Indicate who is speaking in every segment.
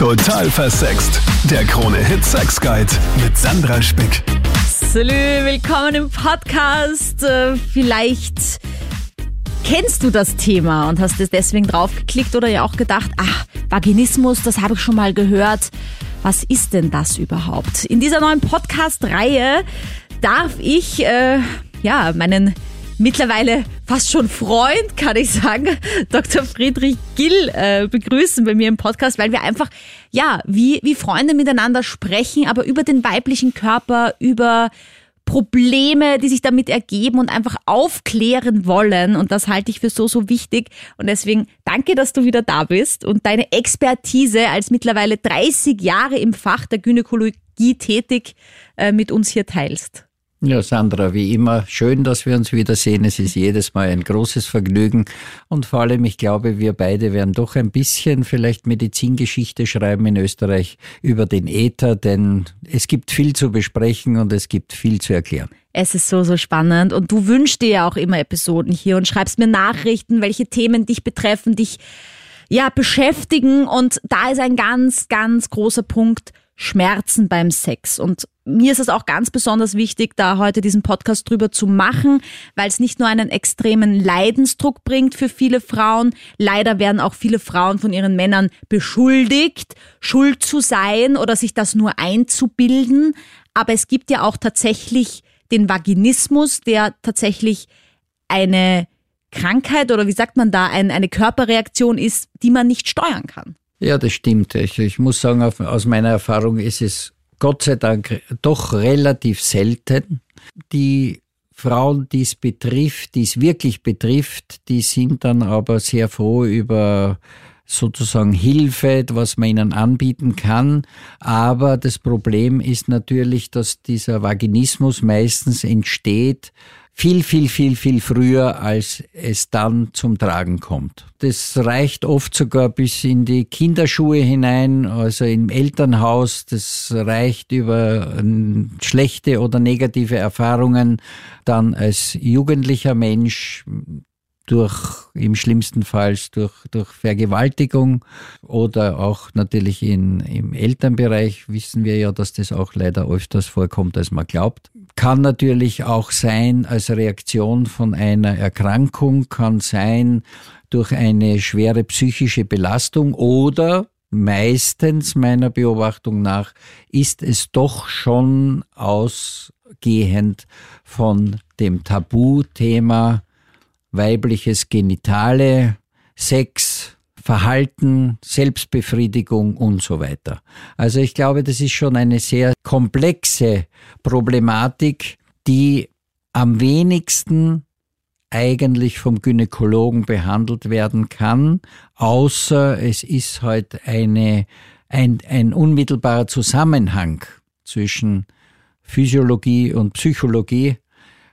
Speaker 1: Total versext. Der Krone-Hit Sex Guide mit Sandra Spick.
Speaker 2: Salü, willkommen im Podcast. Äh, Vielleicht kennst du das Thema und hast es deswegen draufgeklickt oder ja auch gedacht, ach, Vaginismus, das habe ich schon mal gehört. Was ist denn das überhaupt? In dieser neuen Podcast-Reihe darf ich äh, ja meinen mittlerweile fast schon Freund, kann ich sagen, Dr. Friedrich Gill äh, begrüßen bei mir im Podcast, weil wir einfach, ja, wie, wie Freunde miteinander sprechen, aber über den weiblichen Körper, über Probleme, die sich damit ergeben und einfach aufklären wollen. Und das halte ich für so, so wichtig. Und deswegen danke, dass du wieder da bist und deine Expertise als mittlerweile 30 Jahre im Fach der Gynäkologie tätig äh, mit uns hier teilst.
Speaker 3: Ja, Sandra, wie immer, schön, dass wir uns wiedersehen. Es ist jedes Mal ein großes Vergnügen. Und vor allem, ich glaube, wir beide werden doch ein bisschen vielleicht Medizingeschichte schreiben in Österreich über den Äther, denn es gibt viel zu besprechen und es gibt viel zu erklären.
Speaker 2: Es ist so, so spannend. Und du wünschst dir ja auch immer Episoden hier und schreibst mir Nachrichten, welche Themen dich betreffen, dich ja beschäftigen. Und da ist ein ganz, ganz großer Punkt Schmerzen beim Sex. Und mir ist es auch ganz besonders wichtig, da heute diesen Podcast drüber zu machen, weil es nicht nur einen extremen Leidensdruck bringt für viele Frauen. Leider werden auch viele Frauen von ihren Männern beschuldigt, schuld zu sein oder sich das nur einzubilden. Aber es gibt ja auch tatsächlich den Vaginismus, der tatsächlich eine Krankheit oder wie sagt man da, ein, eine Körperreaktion ist, die man nicht steuern kann.
Speaker 3: Ja, das stimmt. Ich, ich muss sagen, aus meiner Erfahrung ist es Gott sei Dank doch relativ selten. Die Frauen, die es betrifft, die es wirklich betrifft, die sind dann aber sehr froh über sozusagen Hilfe, was man ihnen anbieten kann. Aber das Problem ist natürlich, dass dieser Vaginismus meistens entsteht viel, viel, viel, viel früher, als es dann zum Tragen kommt. Das reicht oft sogar bis in die Kinderschuhe hinein, also im Elternhaus. Das reicht über ähm, schlechte oder negative Erfahrungen dann als jugendlicher Mensch durch, im schlimmsten Fall durch, durch Vergewaltigung oder auch natürlich in, im Elternbereich wissen wir ja, dass das auch leider öfters vorkommt, als man glaubt. Kann natürlich auch sein als Reaktion von einer Erkrankung, kann sein durch eine schwere psychische Belastung oder meistens meiner Beobachtung nach ist es doch schon ausgehend von dem Tabuthema weibliches Genitale, Sex, Verhalten, Selbstbefriedigung und so weiter. Also ich glaube, das ist schon eine sehr komplexe Problematik, die am wenigsten eigentlich vom Gynäkologen behandelt werden kann, außer es ist halt eine, ein, ein unmittelbarer Zusammenhang zwischen Physiologie und Psychologie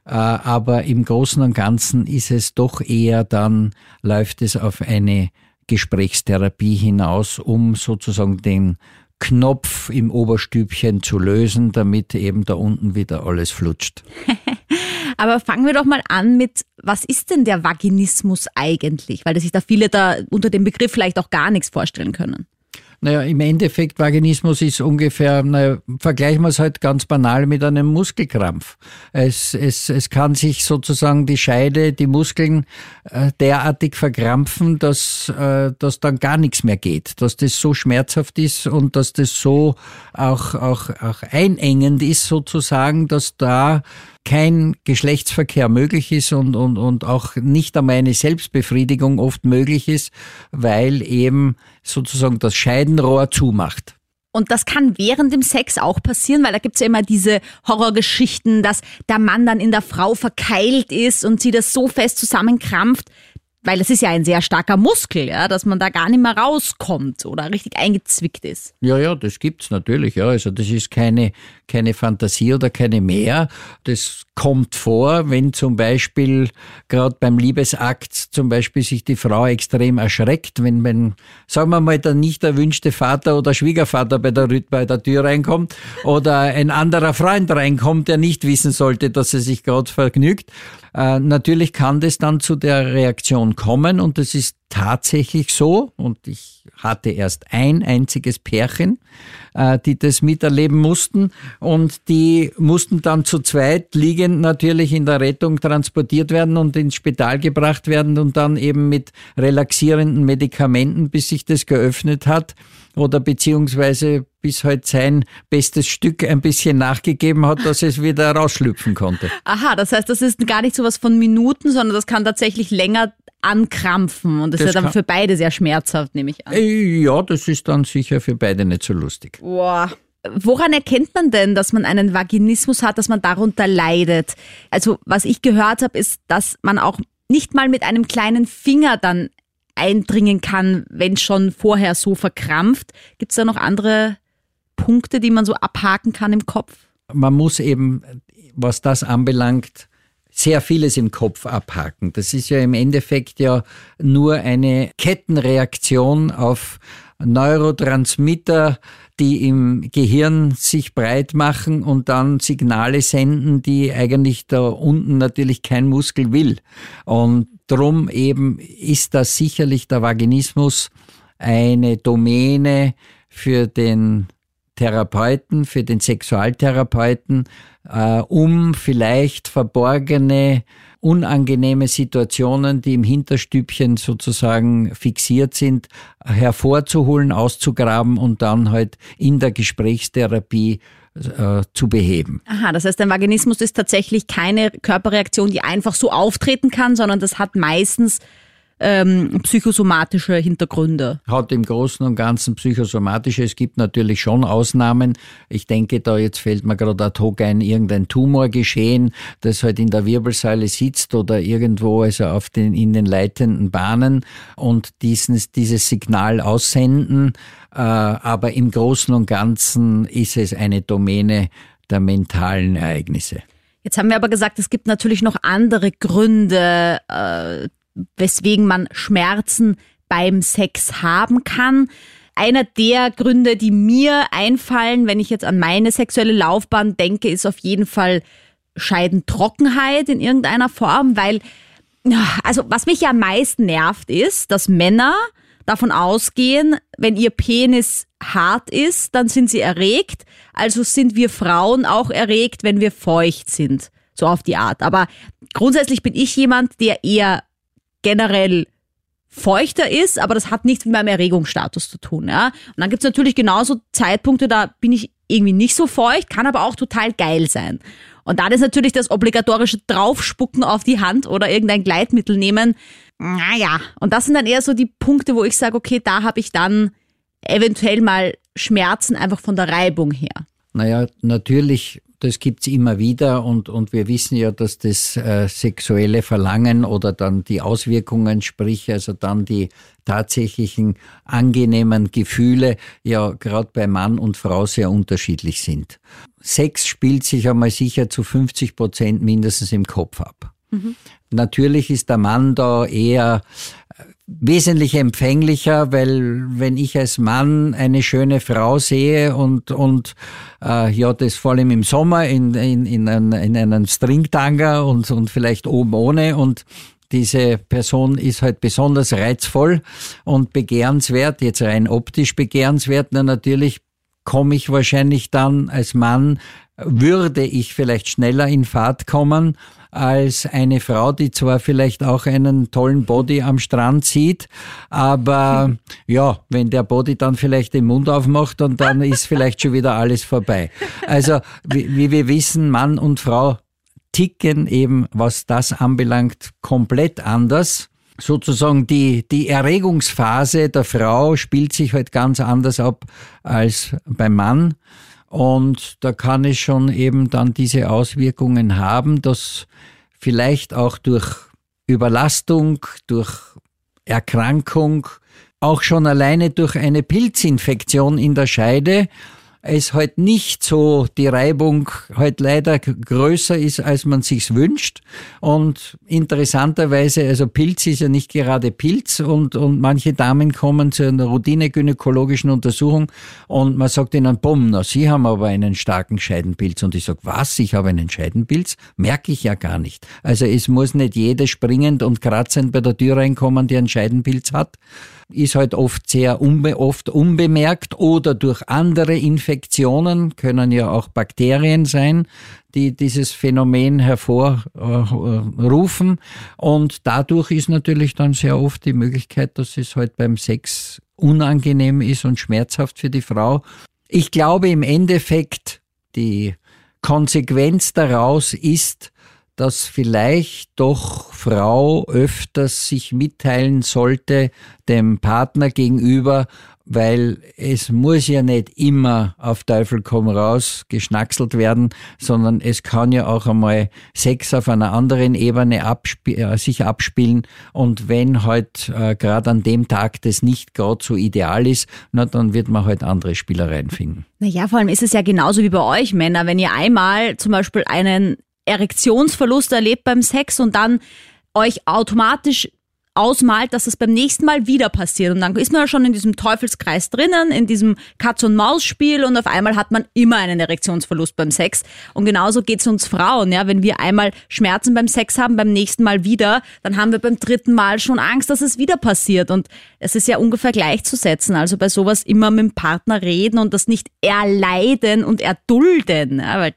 Speaker 3: äh, aber im Großen und Ganzen ist es doch eher dann, läuft es auf eine Gesprächstherapie hinaus, um sozusagen den Knopf im Oberstübchen zu lösen, damit eben da unten wieder alles flutscht.
Speaker 2: Aber fangen wir doch mal an mit, was ist denn der Vaginismus eigentlich? Weil sich da viele da unter dem Begriff vielleicht auch gar nichts vorstellen können.
Speaker 3: Naja, im Endeffekt, Vaginismus ist ungefähr, naja, vergleichen wir es halt ganz banal mit einem Muskelkrampf. Es, es, es kann sich sozusagen die Scheide, die Muskeln äh, derartig verkrampfen, dass, äh, dass dann gar nichts mehr geht, dass das so schmerzhaft ist und dass das so auch, auch, auch einengend ist sozusagen, dass da kein Geschlechtsverkehr möglich ist und, und, und auch nicht einmal eine Selbstbefriedigung oft möglich ist, weil eben sozusagen das Scheidenrohr zumacht.
Speaker 2: Und das kann während dem Sex auch passieren, weil da gibt's ja immer diese Horrorgeschichten, dass der Mann dann in der Frau verkeilt ist und sie das so fest zusammenkrampft, weil das ist ja ein sehr starker Muskel, ja, dass man da gar nicht mehr rauskommt oder richtig eingezwickt ist.
Speaker 3: Ja, ja, das gibt's natürlich, ja. Also das ist keine, keine Fantasie oder keine mehr. Das kommt vor, wenn zum Beispiel gerade beim Liebesakt zum Beispiel sich die Frau extrem erschreckt, wenn, wenn, sagen wir mal, der nicht erwünschte Vater oder Schwiegervater bei der, bei der Tür reinkommt oder ein anderer Freund reinkommt, der nicht wissen sollte, dass er sich gerade vergnügt. Äh, natürlich kann das dann zu der Reaktion kommen und das ist tatsächlich so und ich hatte erst ein einziges Pärchen, äh, die das miterleben mussten und die mussten dann zu zweit liegend natürlich in der Rettung transportiert werden und ins Spital gebracht werden und dann eben mit relaxierenden Medikamenten, bis sich das geöffnet hat oder beziehungsweise bis halt sein bestes Stück ein bisschen nachgegeben hat, dass es wieder rausschlüpfen konnte.
Speaker 2: Aha, das heißt, das ist gar nicht so was von Minuten, sondern das kann tatsächlich länger ankrampfen und das, das ist ja dann für beide sehr schmerzhaft, nehme ich an.
Speaker 3: Äh, ja, das ist dann sicher für beide nicht so lustig.
Speaker 2: Boah. Woran erkennt man denn, dass man einen Vaginismus hat, dass man darunter leidet? Also, was ich gehört habe, ist, dass man auch nicht mal mit einem kleinen Finger dann eindringen kann, wenn schon vorher so verkrampft. Gibt es da noch andere Punkte, die man so abhaken kann im Kopf?
Speaker 3: Man muss eben, was das anbelangt, sehr vieles im Kopf abhaken. Das ist ja im Endeffekt ja nur eine Kettenreaktion auf Neurotransmitter, die im Gehirn sich breit machen und dann Signale senden, die eigentlich da unten natürlich kein Muskel will. Und drum eben ist das sicherlich der Vaginismus eine Domäne für den Therapeuten, für den Sexualtherapeuten, äh, um vielleicht verborgene, unangenehme Situationen, die im Hinterstübchen sozusagen fixiert sind, hervorzuholen, auszugraben und dann halt in der Gesprächstherapie äh, zu beheben.
Speaker 2: Aha, das heißt, ein Vaginismus ist tatsächlich keine Körperreaktion, die einfach so auftreten kann, sondern das hat meistens ähm, psychosomatische Hintergründe.
Speaker 3: Hat im Großen und Ganzen psychosomatische. Es gibt natürlich schon Ausnahmen. Ich denke, da jetzt fällt mir gerade ad hoc ein, irgendein Tumor geschehen, das halt in der Wirbelsäule sitzt oder irgendwo also auf den, in den leitenden Bahnen und dieses, dieses Signal aussenden. Äh, aber im Großen und Ganzen ist es eine Domäne der mentalen Ereignisse.
Speaker 2: Jetzt haben wir aber gesagt, es gibt natürlich noch andere Gründe, äh, weswegen man Schmerzen beim Sex haben kann. Einer der Gründe, die mir einfallen, wenn ich jetzt an meine sexuelle Laufbahn denke, ist auf jeden Fall Scheidentrockenheit in irgendeiner Form, weil, also was mich ja am meisten nervt, ist, dass Männer davon ausgehen, wenn ihr Penis hart ist, dann sind sie erregt. Also sind wir Frauen auch erregt, wenn wir feucht sind. So auf die Art. Aber grundsätzlich bin ich jemand, der eher generell feuchter ist, aber das hat nichts mit meinem Erregungsstatus zu tun. Ja? Und dann gibt's natürlich genauso Zeitpunkte, da bin ich irgendwie nicht so feucht, kann aber auch total geil sein. Und dann ist natürlich das obligatorische Draufspucken auf die Hand oder irgendein Gleitmittel nehmen. Naja, und das sind dann eher so die Punkte, wo ich sage, okay, da habe ich dann eventuell mal Schmerzen einfach von der Reibung her.
Speaker 3: Naja, natürlich das gibt's immer wieder und, und wir wissen ja, dass das äh, sexuelle Verlangen oder dann die Auswirkungen, sprich also dann die tatsächlichen angenehmen Gefühle ja gerade bei Mann und Frau sehr unterschiedlich sind. Sex spielt sich einmal sicher zu 50 Prozent mindestens im Kopf ab. Mhm. Natürlich ist der Mann da eher wesentlich empfänglicher, weil wenn ich als Mann eine schöne Frau sehe und, und äh, ja, das vor allem im Sommer in, in, in, einen, in einen Stringtanga und, und vielleicht oben ohne und diese Person ist halt besonders reizvoll und begehrenswert, jetzt rein optisch begehrenswert, na natürlich komme ich wahrscheinlich dann als Mann, würde ich vielleicht schneller in Fahrt kommen als eine Frau, die zwar vielleicht auch einen tollen Body am Strand sieht, aber ja, wenn der Body dann vielleicht den Mund aufmacht und dann ist vielleicht schon wieder alles vorbei. Also wie, wie wir wissen, Mann und Frau ticken eben, was das anbelangt, komplett anders sozusagen die, die Erregungsphase der Frau spielt sich halt ganz anders ab als beim Mann. Und da kann es schon eben dann diese Auswirkungen haben, dass vielleicht auch durch Überlastung, durch Erkrankung, auch schon alleine durch eine Pilzinfektion in der Scheide es halt nicht so die Reibung halt leider größer ist, als man sich's wünscht. Und interessanterweise, also Pilz ist ja nicht gerade Pilz und, und manche Damen kommen zu einer Routine-gynäkologischen Untersuchung und man sagt ihnen, bumm, na, Sie haben aber einen starken Scheidenpilz. Und ich sag, was? Ich habe einen Scheidenpilz? Merke ich ja gar nicht. Also es muss nicht jeder springend und kratzend bei der Tür reinkommen, der einen Scheidenpilz hat ist halt oft sehr unbe oft unbemerkt oder durch andere Infektionen, können ja auch Bakterien sein, die dieses Phänomen hervorrufen. Und dadurch ist natürlich dann sehr oft die Möglichkeit, dass es halt beim Sex unangenehm ist und schmerzhaft für die Frau. Ich glaube im Endeffekt, die Konsequenz daraus ist, dass vielleicht doch Frau öfters sich mitteilen sollte dem Partner gegenüber, weil es muss ja nicht immer auf Teufel komm raus geschnackselt werden, sondern es kann ja auch einmal Sex auf einer anderen Ebene absp äh, sich abspielen und wenn halt äh, gerade an dem Tag das nicht gerade so ideal ist, na dann wird man halt andere Spielereien finden.
Speaker 2: Naja, vor allem ist es ja genauso wie bei euch Männer, wenn ihr einmal zum Beispiel einen Erektionsverlust erlebt beim Sex und dann euch automatisch ausmalt, dass es beim nächsten Mal wieder passiert. Und dann ist man ja schon in diesem Teufelskreis drinnen, in diesem Katz-und-Maus-Spiel und auf einmal hat man immer einen Erektionsverlust beim Sex. Und genauso geht es uns Frauen. Ja? Wenn wir einmal Schmerzen beim Sex haben, beim nächsten Mal wieder, dann haben wir beim dritten Mal schon Angst, dass es wieder passiert. Und es ist ja ungefähr gleichzusetzen. Also bei sowas immer mit dem Partner reden und das nicht erleiden und erdulden. Ja? Weil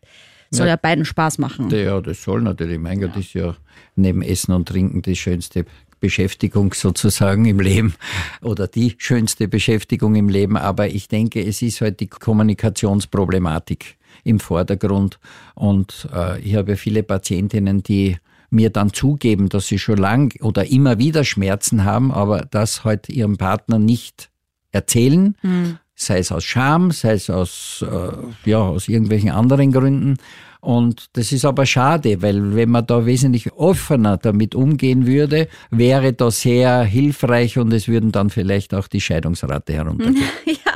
Speaker 2: soll ja, ja beiden Spaß machen.
Speaker 3: Ja, das soll natürlich. Mein Gott, ist ja neben Essen und Trinken die schönste Beschäftigung sozusagen im Leben oder die schönste Beschäftigung im Leben. Aber ich denke, es ist halt die Kommunikationsproblematik im Vordergrund. Und äh, ich habe viele Patientinnen, die mir dann zugeben, dass sie schon lang oder immer wieder Schmerzen haben, aber das halt ihrem Partner nicht erzählen, mhm sei es aus Scham, sei es aus, äh, ja, aus irgendwelchen anderen Gründen. Und das ist aber schade, weil wenn man da wesentlich offener damit umgehen würde, wäre das sehr hilfreich und es würden dann vielleicht auch die Scheidungsrate heruntergehen.
Speaker 2: ja,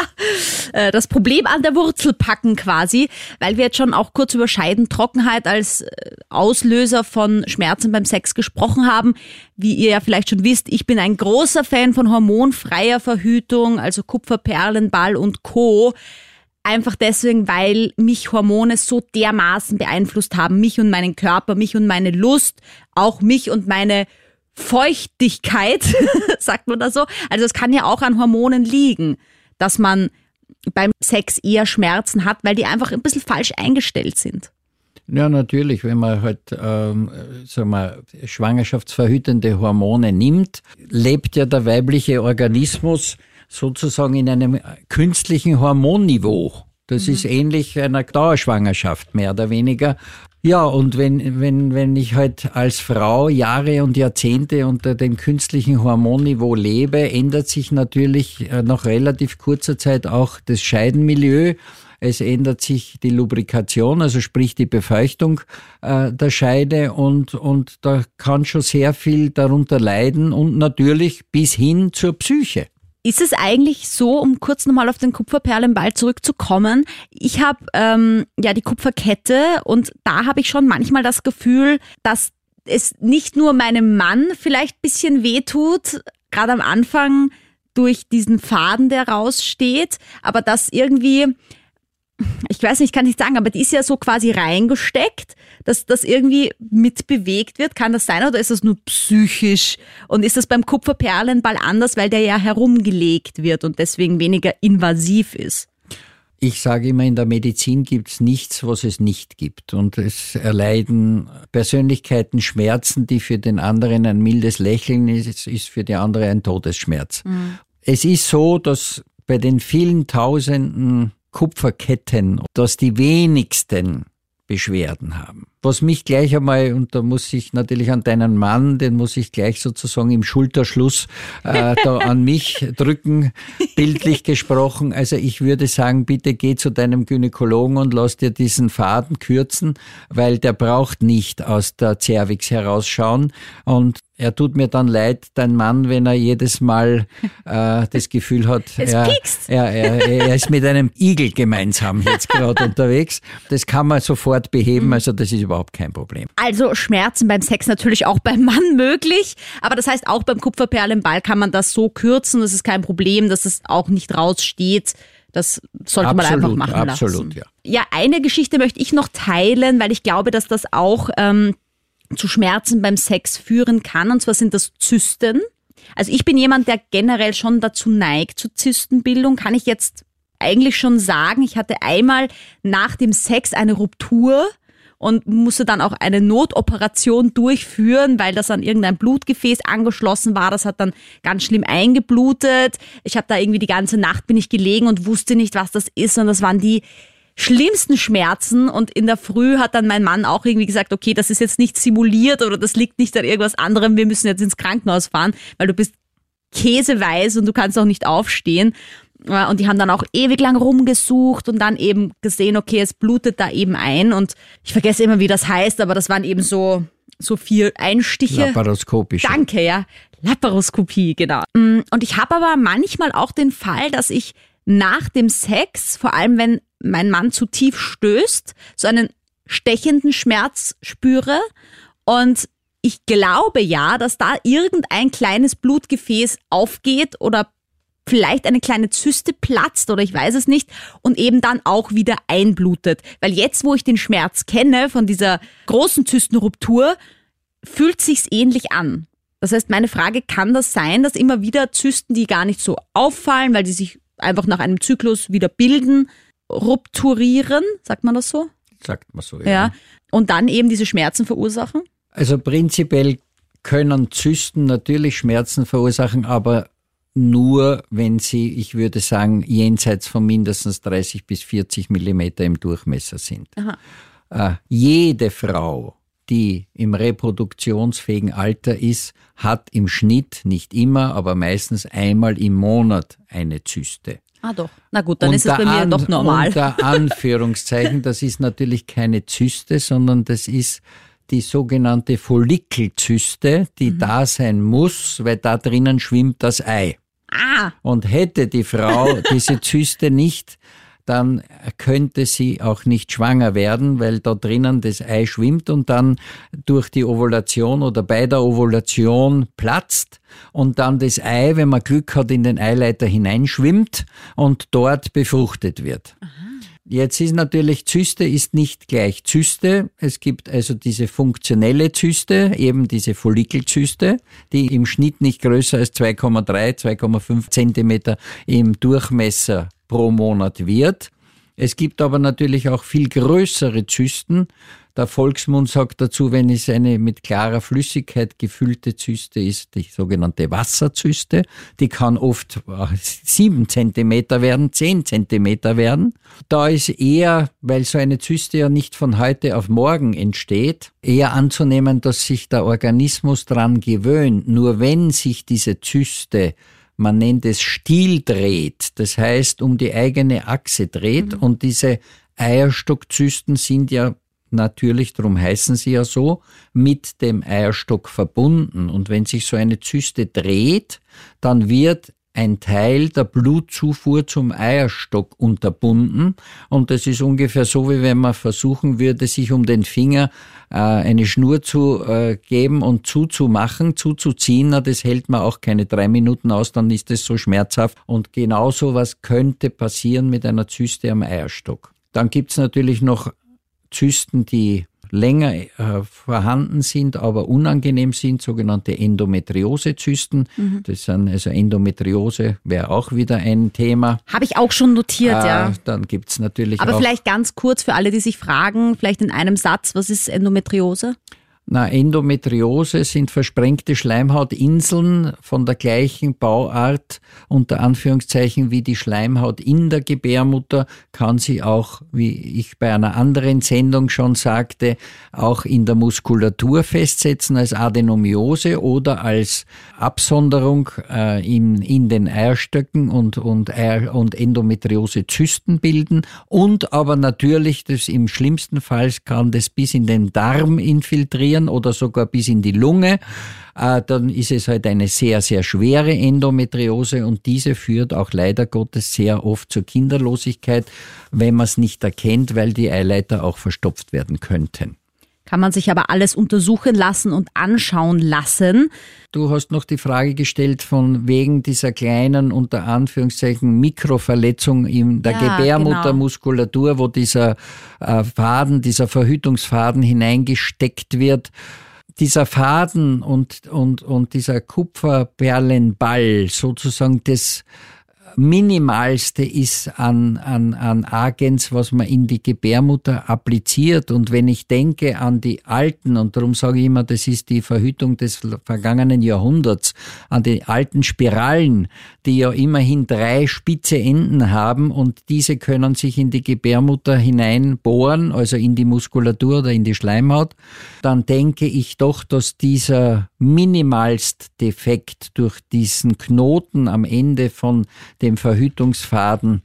Speaker 2: äh, das Problem an der Wurzel packen quasi, weil wir jetzt schon auch kurz über Scheidentrockenheit als äh, Auslöser von Schmerzen beim Sex gesprochen haben. Wie ihr ja vielleicht schon wisst, ich bin ein großer Fan von hormonfreier Verhütung, also Kupferperlenball und Co. Einfach deswegen, weil mich Hormone so dermaßen beeinflusst haben, mich und meinen Körper, mich und meine Lust, auch mich und meine Feuchtigkeit, sagt man das so. Also es kann ja auch an Hormonen liegen, dass man beim Sex eher Schmerzen hat, weil die einfach ein bisschen falsch eingestellt sind.
Speaker 3: Ja, natürlich, wenn man halt ähm, sagen wir, schwangerschaftsverhütende Hormone nimmt, lebt ja der weibliche Organismus sozusagen in einem künstlichen Hormonniveau. Das mhm. ist ähnlich einer Dauerschwangerschaft, mehr oder weniger. Ja, und wenn, wenn, wenn ich halt als Frau Jahre und Jahrzehnte unter dem künstlichen Hormonniveau lebe, ändert sich natürlich äh, nach relativ kurzer Zeit auch das Scheidenmilieu. Es ändert sich die Lubrikation, also sprich die Befeuchtung äh, der Scheide und, und da kann schon sehr viel darunter leiden und natürlich bis hin zur Psyche.
Speaker 2: Ist es eigentlich so, um kurz nochmal auf den Kupferperlenball zurückzukommen? Ich habe ähm, ja die Kupferkette und da habe ich schon manchmal das Gefühl, dass es nicht nur meinem Mann vielleicht bisschen wehtut, gerade am Anfang durch diesen Faden, der raussteht, aber dass irgendwie ich weiß nicht, kann nicht sagen, aber die ist ja so quasi reingesteckt, dass das irgendwie mitbewegt wird. Kann das sein oder ist das nur psychisch? Und ist das beim Kupferperlenball anders, weil der ja herumgelegt wird und deswegen weniger invasiv ist?
Speaker 3: Ich sage immer, in der Medizin gibt es nichts, was es nicht gibt. Und es erleiden Persönlichkeiten Schmerzen, die für den anderen ein mildes Lächeln ist, ist für die andere ein Todesschmerz. Mhm. Es ist so, dass bei den vielen Tausenden Kupferketten, dass die wenigsten Beschwerden haben. Was mich gleich einmal, und da muss ich natürlich an deinen Mann, den muss ich gleich sozusagen im Schulterschluss äh, da an mich drücken, bildlich gesprochen. Also ich würde sagen, bitte geh zu deinem Gynäkologen und lass dir diesen Faden kürzen, weil der braucht nicht aus der Cervix herausschauen. Und er tut mir dann leid, dein Mann, wenn er jedes Mal äh, das Gefühl hat,
Speaker 2: Es
Speaker 3: er, er, er, er ist mit einem Igel gemeinsam jetzt gerade unterwegs. Das kann man sofort beheben, also das ist überhaupt kein Problem.
Speaker 2: Also Schmerzen beim Sex natürlich auch beim Mann möglich, aber das heißt auch beim Kupferperlenball kann man das so kürzen, das ist kein Problem, dass es auch nicht raussteht. Das sollte man einfach
Speaker 3: Absolut,
Speaker 2: machen
Speaker 3: absolut,
Speaker 2: lassen.
Speaker 3: ja.
Speaker 2: Ja, eine Geschichte möchte ich noch teilen, weil ich glaube, dass das auch ähm, zu Schmerzen beim Sex führen kann. Und zwar sind das Zysten. Also ich bin jemand, der generell schon dazu neigt zu Zystenbildung. Kann ich jetzt eigentlich schon sagen, ich hatte einmal nach dem Sex eine Ruptur und musste dann auch eine Notoperation durchführen, weil das an irgendein Blutgefäß angeschlossen war. Das hat dann ganz schlimm eingeblutet. Ich habe da irgendwie die ganze Nacht bin ich gelegen und wusste nicht, was das ist. Und das waren die schlimmsten Schmerzen und in der Früh hat dann mein Mann auch irgendwie gesagt, okay, das ist jetzt nicht simuliert oder das liegt nicht an irgendwas anderem, wir müssen jetzt ins Krankenhaus fahren, weil du bist käseweiß und du kannst auch nicht aufstehen. Äh, Und die haben dann auch ewig lang rumgesucht und dann eben gesehen, okay, es blutet da eben ein und ich vergesse immer, wie das heißt, aber das waren eben so, so vier Einstiche.
Speaker 3: Laparoskopisch.
Speaker 2: Danke, ja. Laparoskopie, genau. Mm, Und ich habe aber manchmal auch den Fall, dass ich nach dem Sex, vor allem wenn mein Mann zu tief stößt, so einen stechenden Schmerz spüre. Und ich glaube ja, dass da irgendein kleines Blutgefäß aufgeht oder vielleicht eine kleine Zyste platzt oder ich weiß es nicht und eben dann auch wieder einblutet. Weil jetzt, wo ich den Schmerz kenne von dieser großen Zystenruptur, fühlt sich's ähnlich an. Das heißt, meine Frage, kann das sein, dass immer wieder Zysten, die gar nicht so auffallen, weil die sich einfach nach einem Zyklus wieder bilden, rupturieren, sagt man das so?
Speaker 3: Sagt man so,
Speaker 2: Ja. Und dann eben diese Schmerzen verursachen?
Speaker 3: Also prinzipiell können Zysten natürlich Schmerzen verursachen, aber nur, wenn sie, ich würde sagen, jenseits von mindestens 30 bis 40 Millimeter im Durchmesser sind. Äh, jede Frau, die im reproduktionsfähigen Alter ist, hat im Schnitt, nicht immer, aber meistens einmal im Monat eine Zyste.
Speaker 2: Ah doch. Na gut, dann ist es bei mir
Speaker 3: An-
Speaker 2: doch normal.
Speaker 3: Unter Anführungszeichen, das ist natürlich keine Zyste, sondern das ist die sogenannte Follikelzyste, die
Speaker 2: Mhm.
Speaker 3: da sein muss, weil da drinnen schwimmt das Ei.
Speaker 2: Ah,
Speaker 3: Und hätte die Frau diese Zyste nicht, dann könnte sie auch nicht schwanger werden, weil da drinnen das Ei schwimmt und dann durch die Ovulation oder bei der Ovulation platzt und dann das Ei, wenn man Glück hat, in den Eileiter hineinschwimmt und dort befruchtet wird. Jetzt ist natürlich, Zyste ist nicht gleich Zyste. Es gibt also diese funktionelle Zyste, eben diese Follikelzyste, die im Schnitt nicht größer als 2,3, 2,5 Zentimeter im Durchmesser pro Monat wird. Es gibt aber natürlich auch viel größere Zysten. Der Volksmund sagt dazu, wenn es eine mit klarer Flüssigkeit gefüllte Zyste ist, die sogenannte Wasserzyste, die kann oft äh, sieben Zentimeter werden, zehn Zentimeter werden. Da ist eher, weil so eine Zyste ja nicht von heute auf morgen entsteht, eher anzunehmen, dass sich der Organismus dran gewöhnt. Nur wenn sich diese Zyste man nennt es Stiel dreht, das heißt um die eigene Achse dreht. Und diese Eierstockzysten sind ja natürlich, darum heißen sie ja so, mit dem Eierstock verbunden. Und wenn sich so eine Zyste dreht, dann wird ein Teil der Blutzufuhr zum Eierstock unterbunden. Und das ist ungefähr so, wie wenn man versuchen würde, sich um den Finger äh, eine Schnur zu äh, geben und zuzumachen, zuzuziehen. Na, das hält man auch keine drei Minuten aus, dann ist es so schmerzhaft. Und genau so was könnte passieren mit einer Zyste am Eierstock. Dann gibt's natürlich noch Zysten, die länger äh, vorhanden sind, aber unangenehm sind, sogenannte Endometriosezysten. Das sind also Endometriose wäre auch wieder ein Thema.
Speaker 2: habe ich auch schon notiert,
Speaker 3: Äh,
Speaker 2: ja.
Speaker 3: Dann gibt's natürlich
Speaker 2: Aber vielleicht ganz kurz für alle, die sich fragen, vielleicht in einem Satz, was ist Endometriose?
Speaker 3: Na, Endometriose sind versprengte Schleimhautinseln von der gleichen Bauart, unter Anführungszeichen, wie die Schleimhaut in der Gebärmutter, kann sie auch, wie ich bei einer anderen Sendung schon sagte, auch in der Muskulatur festsetzen als Adenomiose oder als Absonderung äh, in, in den Eierstöcken und, und, Eier, und Endometriose-Zysten bilden. Und aber natürlich, das im schlimmsten Fall kann das bis in den Darm infiltrieren penetrieren oder sogar bis in die Lunge, äh, dann ist es halt eine sehr, sehr schwere Endometriose und diese führt auch leider Gottes sehr oft zur Kinderlosigkeit, wenn man es nicht erkennt, weil die Eileiter auch verstopft werden könnten
Speaker 2: kann man sich aber alles untersuchen lassen und anschauen lassen.
Speaker 3: Du hast noch die Frage gestellt von wegen dieser kleinen, unter Anführungszeichen, Mikroverletzung in der ja, Gebärmuttermuskulatur, genau. wo dieser äh, Faden, dieser Verhütungsfaden hineingesteckt wird dieser Faden und, und, und dieser Kupferperlenball sozusagen das Minimalste ist an, an, an Agens, was man in die Gebärmutter appliziert. Und wenn ich denke an die alten, und darum sage ich immer, das ist die Verhütung des vergangenen Jahrhunderts, an die alten Spiralen, die ja immerhin drei spitze Enden haben und diese können sich in die Gebärmutter hineinbohren, also in die Muskulatur oder in die Schleimhaut, dann denke ich doch, dass dieser minimalst Defekt durch diesen Knoten am Ende von dem Verhütungsfaden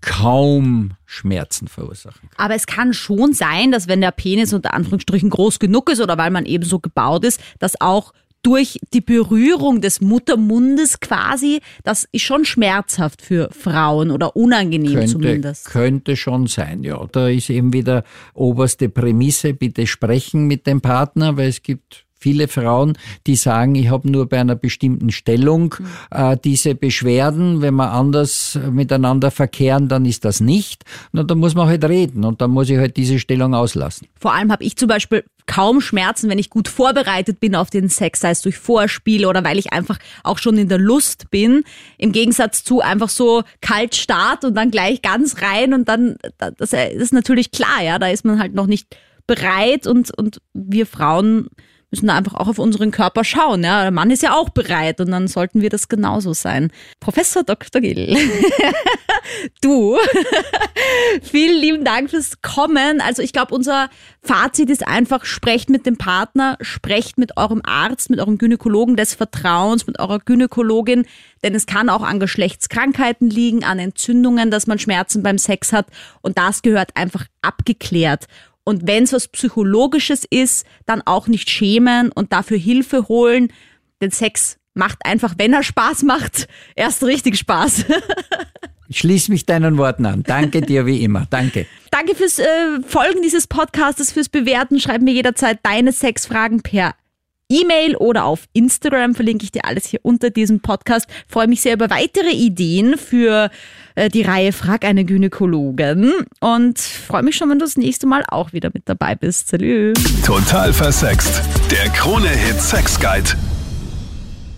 Speaker 3: kaum Schmerzen verursachen
Speaker 2: kann. Aber es kann schon sein, dass wenn der Penis unter Anführungsstrichen groß genug ist oder weil man eben so gebaut ist, dass auch durch die Berührung des Muttermundes quasi, das ist schon schmerzhaft für Frauen oder unangenehm
Speaker 3: könnte,
Speaker 2: zumindest.
Speaker 3: Könnte schon sein, ja. Da ist eben wieder oberste Prämisse, bitte sprechen mit dem Partner, weil es gibt viele Frauen, die sagen, ich habe nur bei einer bestimmten Stellung mhm. äh, diese Beschwerden. Wenn wir anders miteinander verkehren, dann ist das nicht. Und dann muss man halt reden und dann muss ich halt diese Stellung auslassen.
Speaker 2: Vor allem habe ich zum Beispiel kaum Schmerzen, wenn ich gut vorbereitet bin auf den Sex, sei es durch Vorspiele oder weil ich einfach auch schon in der Lust bin. Im Gegensatz zu einfach so kalt Start und dann gleich ganz rein und dann, das ist natürlich klar, ja, da ist man halt noch nicht bereit und, und wir Frauen müssen einfach auch auf unseren Körper schauen. Ja? Der Mann ist ja auch bereit und dann sollten wir das genauso sein. Professor Dr. Gill, du, vielen lieben Dank fürs Kommen. Also ich glaube, unser Fazit ist einfach, sprecht mit dem Partner, sprecht mit eurem Arzt, mit eurem Gynäkologen des Vertrauens, mit eurer Gynäkologin, denn es kann auch an Geschlechtskrankheiten liegen, an Entzündungen, dass man Schmerzen beim Sex hat und das gehört einfach abgeklärt. Und wenn es was Psychologisches ist, dann auch nicht schämen und dafür Hilfe holen. Denn Sex macht einfach, wenn er Spaß macht, erst richtig Spaß.
Speaker 3: Ich schließe mich deinen Worten an. Danke dir wie immer. Danke.
Speaker 2: Danke fürs äh, Folgen dieses Podcasts, fürs Bewerten. Schreib mir jederzeit deine Sexfragen per E-Mail oder auf Instagram verlinke ich dir alles hier unter diesem Podcast. Freue mich sehr über weitere Ideen für äh, die Reihe Frag eine Gynäkologin und freue mich schon, wenn du das nächste Mal auch wieder mit dabei bist. Salü.
Speaker 1: Total versext. Der Krone-Hit Sex Guide.